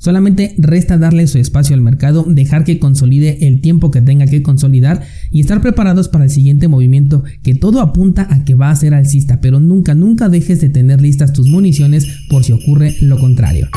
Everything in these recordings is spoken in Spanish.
Solamente resta darle su espacio al mercado, dejar que consolide el tiempo que tenga que consolidar y estar preparados para el siguiente movimiento que todo apunta a que va a ser alcista, pero nunca, nunca dejes de tener listas tus municiones por si ocurre lo contrario.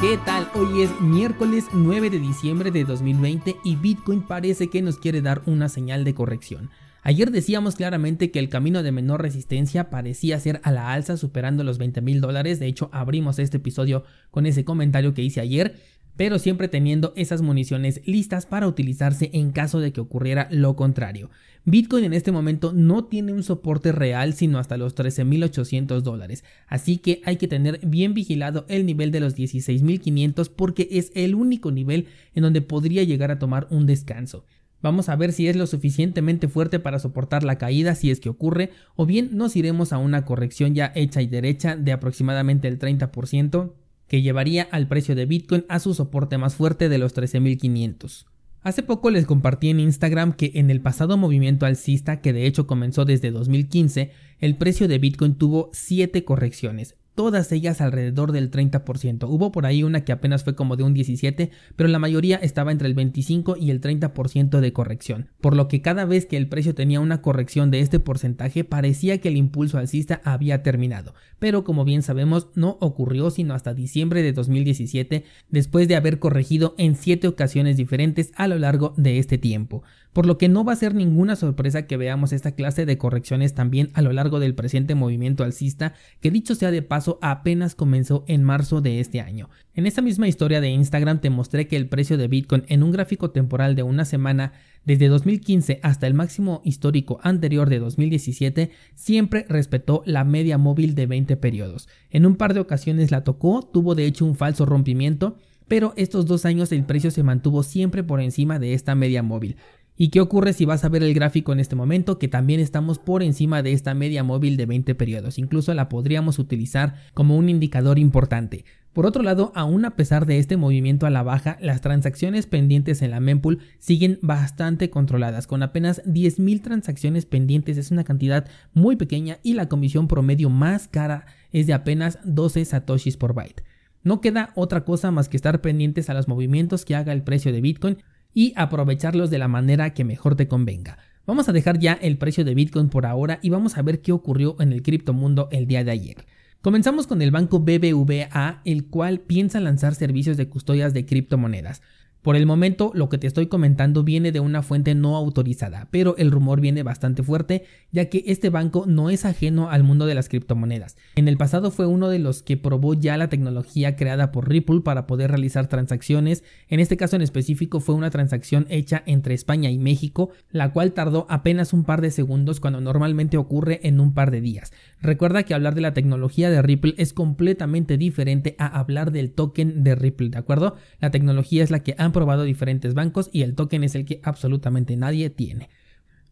¿Qué tal? Hoy es miércoles 9 de diciembre de 2020 y Bitcoin parece que nos quiere dar una señal de corrección. Ayer decíamos claramente que el camino de menor resistencia parecía ser a la alza superando los 20 mil dólares, de hecho abrimos este episodio con ese comentario que hice ayer, pero siempre teniendo esas municiones listas para utilizarse en caso de que ocurriera lo contrario. Bitcoin en este momento no tiene un soporte real sino hasta los 13.800 dólares, así que hay que tener bien vigilado el nivel de los 16.500 porque es el único nivel en donde podría llegar a tomar un descanso. Vamos a ver si es lo suficientemente fuerte para soportar la caída si es que ocurre, o bien nos iremos a una corrección ya hecha y derecha de aproximadamente el 30% que llevaría al precio de Bitcoin a su soporte más fuerte de los 13.500. Hace poco les compartí en Instagram que en el pasado movimiento alcista, que de hecho comenzó desde 2015, el precio de Bitcoin tuvo 7 correcciones, todas ellas alrededor del 30%. Hubo por ahí una que apenas fue como de un 17, pero la mayoría estaba entre el 25 y el 30% de corrección, por lo que cada vez que el precio tenía una corrección de este porcentaje parecía que el impulso alcista había terminado, pero como bien sabemos no ocurrió sino hasta diciembre de 2017, después de haber corregido en 7 ocasiones diferentes a lo largo de este tiempo por lo que no va a ser ninguna sorpresa que veamos esta clase de correcciones también a lo largo del presente movimiento alcista, que dicho sea de paso apenas comenzó en marzo de este año. En esta misma historia de Instagram te mostré que el precio de Bitcoin en un gráfico temporal de una semana desde 2015 hasta el máximo histórico anterior de 2017 siempre respetó la media móvil de 20 periodos. En un par de ocasiones la tocó, tuvo de hecho un falso rompimiento, pero estos dos años el precio se mantuvo siempre por encima de esta media móvil. ¿Y qué ocurre si vas a ver el gráfico en este momento? Que también estamos por encima de esta media móvil de 20 periodos. Incluso la podríamos utilizar como un indicador importante. Por otro lado, aún a pesar de este movimiento a la baja, las transacciones pendientes en la mempool siguen bastante controladas, con apenas 10.000 transacciones pendientes, es una cantidad muy pequeña y la comisión promedio más cara es de apenas 12 satoshis por byte. No queda otra cosa más que estar pendientes a los movimientos que haga el precio de Bitcoin y aprovecharlos de la manera que mejor te convenga. Vamos a dejar ya el precio de Bitcoin por ahora y vamos a ver qué ocurrió en el criptomundo el día de ayer. Comenzamos con el banco BBVA, el cual piensa lanzar servicios de custodias de criptomonedas. Por el momento, lo que te estoy comentando viene de una fuente no autorizada, pero el rumor viene bastante fuerte, ya que este banco no es ajeno al mundo de las criptomonedas. En el pasado fue uno de los que probó ya la tecnología creada por Ripple para poder realizar transacciones. En este caso en específico fue una transacción hecha entre España y México, la cual tardó apenas un par de segundos cuando normalmente ocurre en un par de días. Recuerda que hablar de la tecnología de Ripple es completamente diferente a hablar del token de Ripple, ¿de acuerdo? La tecnología es la que han probado diferentes bancos y el token es el que absolutamente nadie tiene.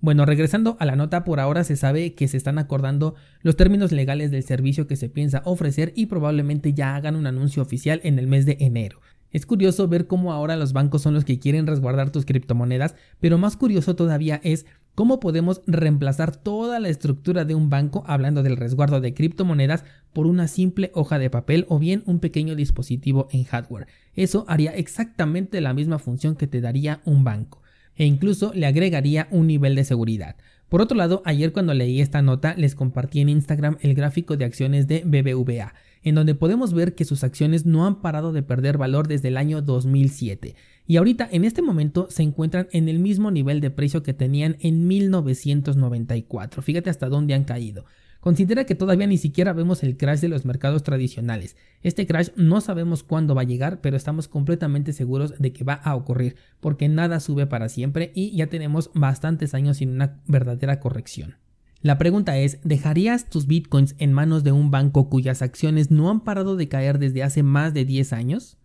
Bueno, regresando a la nota, por ahora se sabe que se están acordando los términos legales del servicio que se piensa ofrecer y probablemente ya hagan un anuncio oficial en el mes de enero. Es curioso ver cómo ahora los bancos son los que quieren resguardar tus criptomonedas, pero más curioso todavía es cómo podemos reemplazar toda la estructura de un banco, hablando del resguardo de criptomonedas, por una simple hoja de papel o bien un pequeño dispositivo en hardware. Eso haría exactamente la misma función que te daría un banco e incluso le agregaría un nivel de seguridad. Por otro lado, ayer cuando leí esta nota les compartí en Instagram el gráfico de acciones de BBVA, en donde podemos ver que sus acciones no han parado de perder valor desde el año 2007 y ahorita en este momento se encuentran en el mismo nivel de precio que tenían en 1994. Fíjate hasta dónde han caído. Considera que todavía ni siquiera vemos el crash de los mercados tradicionales. Este crash no sabemos cuándo va a llegar, pero estamos completamente seguros de que va a ocurrir, porque nada sube para siempre y ya tenemos bastantes años sin una verdadera corrección. La pregunta es, ¿dejarías tus bitcoins en manos de un banco cuyas acciones no han parado de caer desde hace más de 10 años?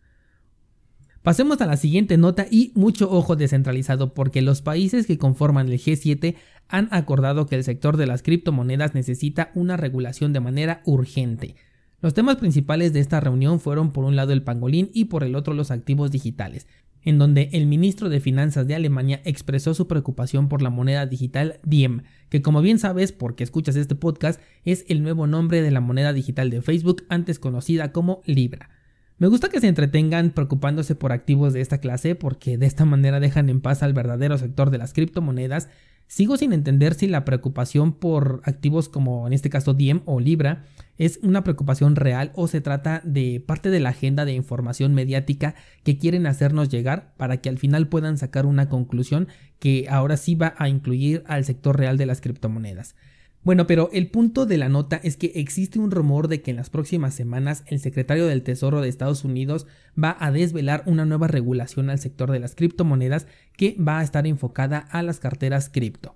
Pasemos a la siguiente nota y mucho ojo descentralizado porque los países que conforman el G7 han acordado que el sector de las criptomonedas necesita una regulación de manera urgente. Los temas principales de esta reunión fueron por un lado el pangolín y por el otro los activos digitales. en donde el ministro de Finanzas de Alemania expresó su preocupación por la moneda digital Diem, que como bien sabes porque escuchas este podcast es el nuevo nombre de la moneda digital de Facebook antes conocida como Libra. Me gusta que se entretengan preocupándose por activos de esta clase porque de esta manera dejan en paz al verdadero sector de las criptomonedas Sigo sin entender si la preocupación por activos como en este caso Diem o Libra es una preocupación real o se trata de parte de la agenda de información mediática que quieren hacernos llegar para que al final puedan sacar una conclusión que ahora sí va a incluir al sector real de las criptomonedas. Bueno, pero el punto de la nota es que existe un rumor de que en las próximas semanas el secretario del Tesoro de Estados Unidos va a desvelar una nueva regulación al sector de las criptomonedas que va a estar enfocada a las carteras cripto.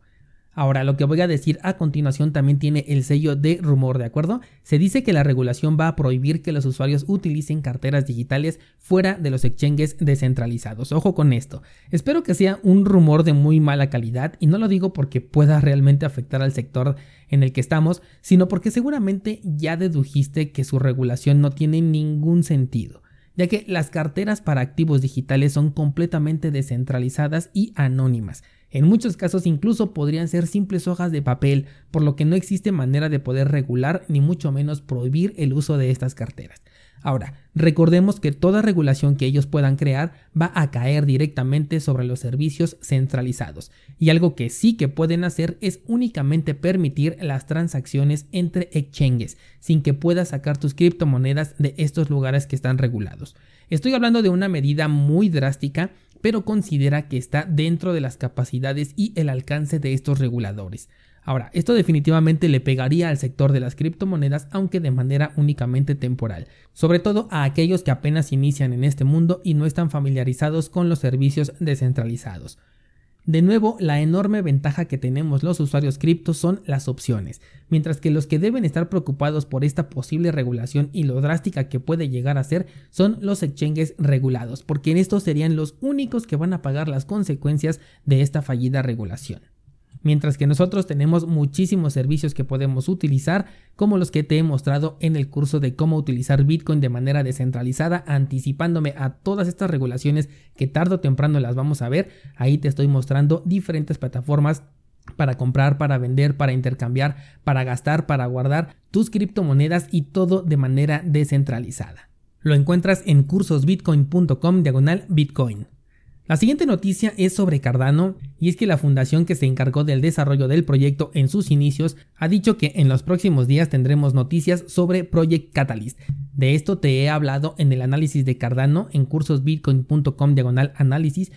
Ahora, lo que voy a decir a continuación también tiene el sello de rumor, ¿de acuerdo? Se dice que la regulación va a prohibir que los usuarios utilicen carteras digitales fuera de los exchanges descentralizados. Ojo con esto. Espero que sea un rumor de muy mala calidad y no lo digo porque pueda realmente afectar al sector en el que estamos, sino porque seguramente ya dedujiste que su regulación no tiene ningún sentido ya que las carteras para activos digitales son completamente descentralizadas y anónimas. En muchos casos incluso podrían ser simples hojas de papel, por lo que no existe manera de poder regular ni mucho menos prohibir el uso de estas carteras. Ahora, recordemos que toda regulación que ellos puedan crear va a caer directamente sobre los servicios centralizados, y algo que sí que pueden hacer es únicamente permitir las transacciones entre exchanges, sin que puedas sacar tus criptomonedas de estos lugares que están regulados. Estoy hablando de una medida muy drástica pero considera que está dentro de las capacidades y el alcance de estos reguladores. Ahora, esto definitivamente le pegaría al sector de las criptomonedas, aunque de manera únicamente temporal, sobre todo a aquellos que apenas inician en este mundo y no están familiarizados con los servicios descentralizados. De nuevo, la enorme ventaja que tenemos los usuarios cripto son las opciones, mientras que los que deben estar preocupados por esta posible regulación y lo drástica que puede llegar a ser son los exchanges regulados, porque en estos serían los únicos que van a pagar las consecuencias de esta fallida regulación mientras que nosotros tenemos muchísimos servicios que podemos utilizar, como los que te he mostrado en el curso de cómo utilizar Bitcoin de manera descentralizada, anticipándome a todas estas regulaciones que tarde o temprano las vamos a ver. Ahí te estoy mostrando diferentes plataformas para comprar, para vender, para intercambiar, para gastar, para guardar tus criptomonedas y todo de manera descentralizada. Lo encuentras en cursosbitcoin.com diagonal bitcoin. La siguiente noticia es sobre Cardano y es que la fundación que se encargó del desarrollo del proyecto en sus inicios ha dicho que en los próximos días tendremos noticias sobre Project Catalyst. De esto te he hablado en el análisis de Cardano en cursosbitcoin.com diagonal análisis,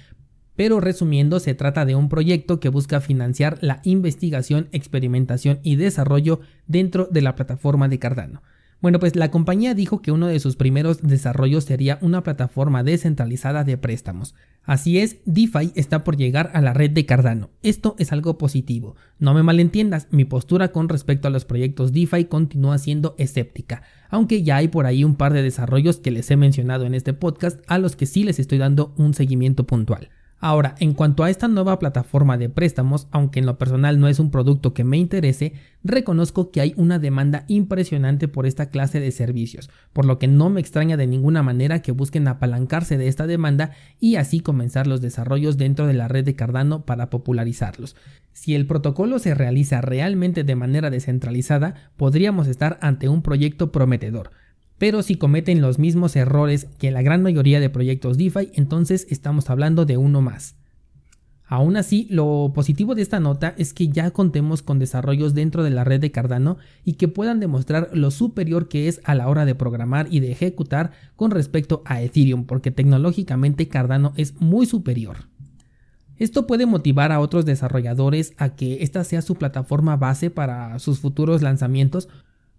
pero resumiendo se trata de un proyecto que busca financiar la investigación, experimentación y desarrollo dentro de la plataforma de Cardano. Bueno, pues la compañía dijo que uno de sus primeros desarrollos sería una plataforma descentralizada de préstamos. Así es, DeFi está por llegar a la red de Cardano. Esto es algo positivo. No me malentiendas, mi postura con respecto a los proyectos DeFi continúa siendo escéptica, aunque ya hay por ahí un par de desarrollos que les he mencionado en este podcast a los que sí les estoy dando un seguimiento puntual. Ahora, en cuanto a esta nueva plataforma de préstamos, aunque en lo personal no es un producto que me interese, reconozco que hay una demanda impresionante por esta clase de servicios, por lo que no me extraña de ninguna manera que busquen apalancarse de esta demanda y así comenzar los desarrollos dentro de la red de Cardano para popularizarlos. Si el protocolo se realiza realmente de manera descentralizada, podríamos estar ante un proyecto prometedor, pero si cometen los mismos errores que la gran mayoría de proyectos DeFi, entonces estamos hablando de uno más. Aún así, lo positivo de esta nota es que ya contemos con desarrollos dentro de la red de Cardano y que puedan demostrar lo superior que es a la hora de programar y de ejecutar con respecto a Ethereum, porque tecnológicamente Cardano es muy superior. Esto puede motivar a otros desarrolladores a que esta sea su plataforma base para sus futuros lanzamientos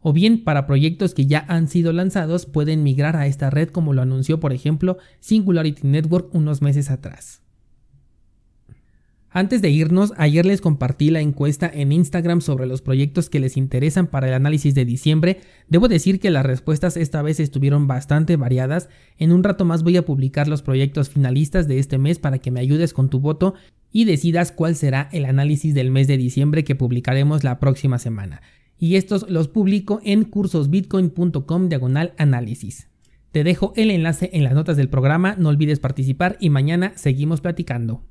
o bien para proyectos que ya han sido lanzados pueden migrar a esta red como lo anunció por ejemplo Singularity Network unos meses atrás. Antes de irnos, ayer les compartí la encuesta en Instagram sobre los proyectos que les interesan para el análisis de diciembre. Debo decir que las respuestas esta vez estuvieron bastante variadas. En un rato más voy a publicar los proyectos finalistas de este mes para que me ayudes con tu voto y decidas cuál será el análisis del mes de diciembre que publicaremos la próxima semana y estos los publico en cursosbitcoin.com diagonal análisis. Te dejo el enlace en las notas del programa, no olvides participar y mañana seguimos platicando.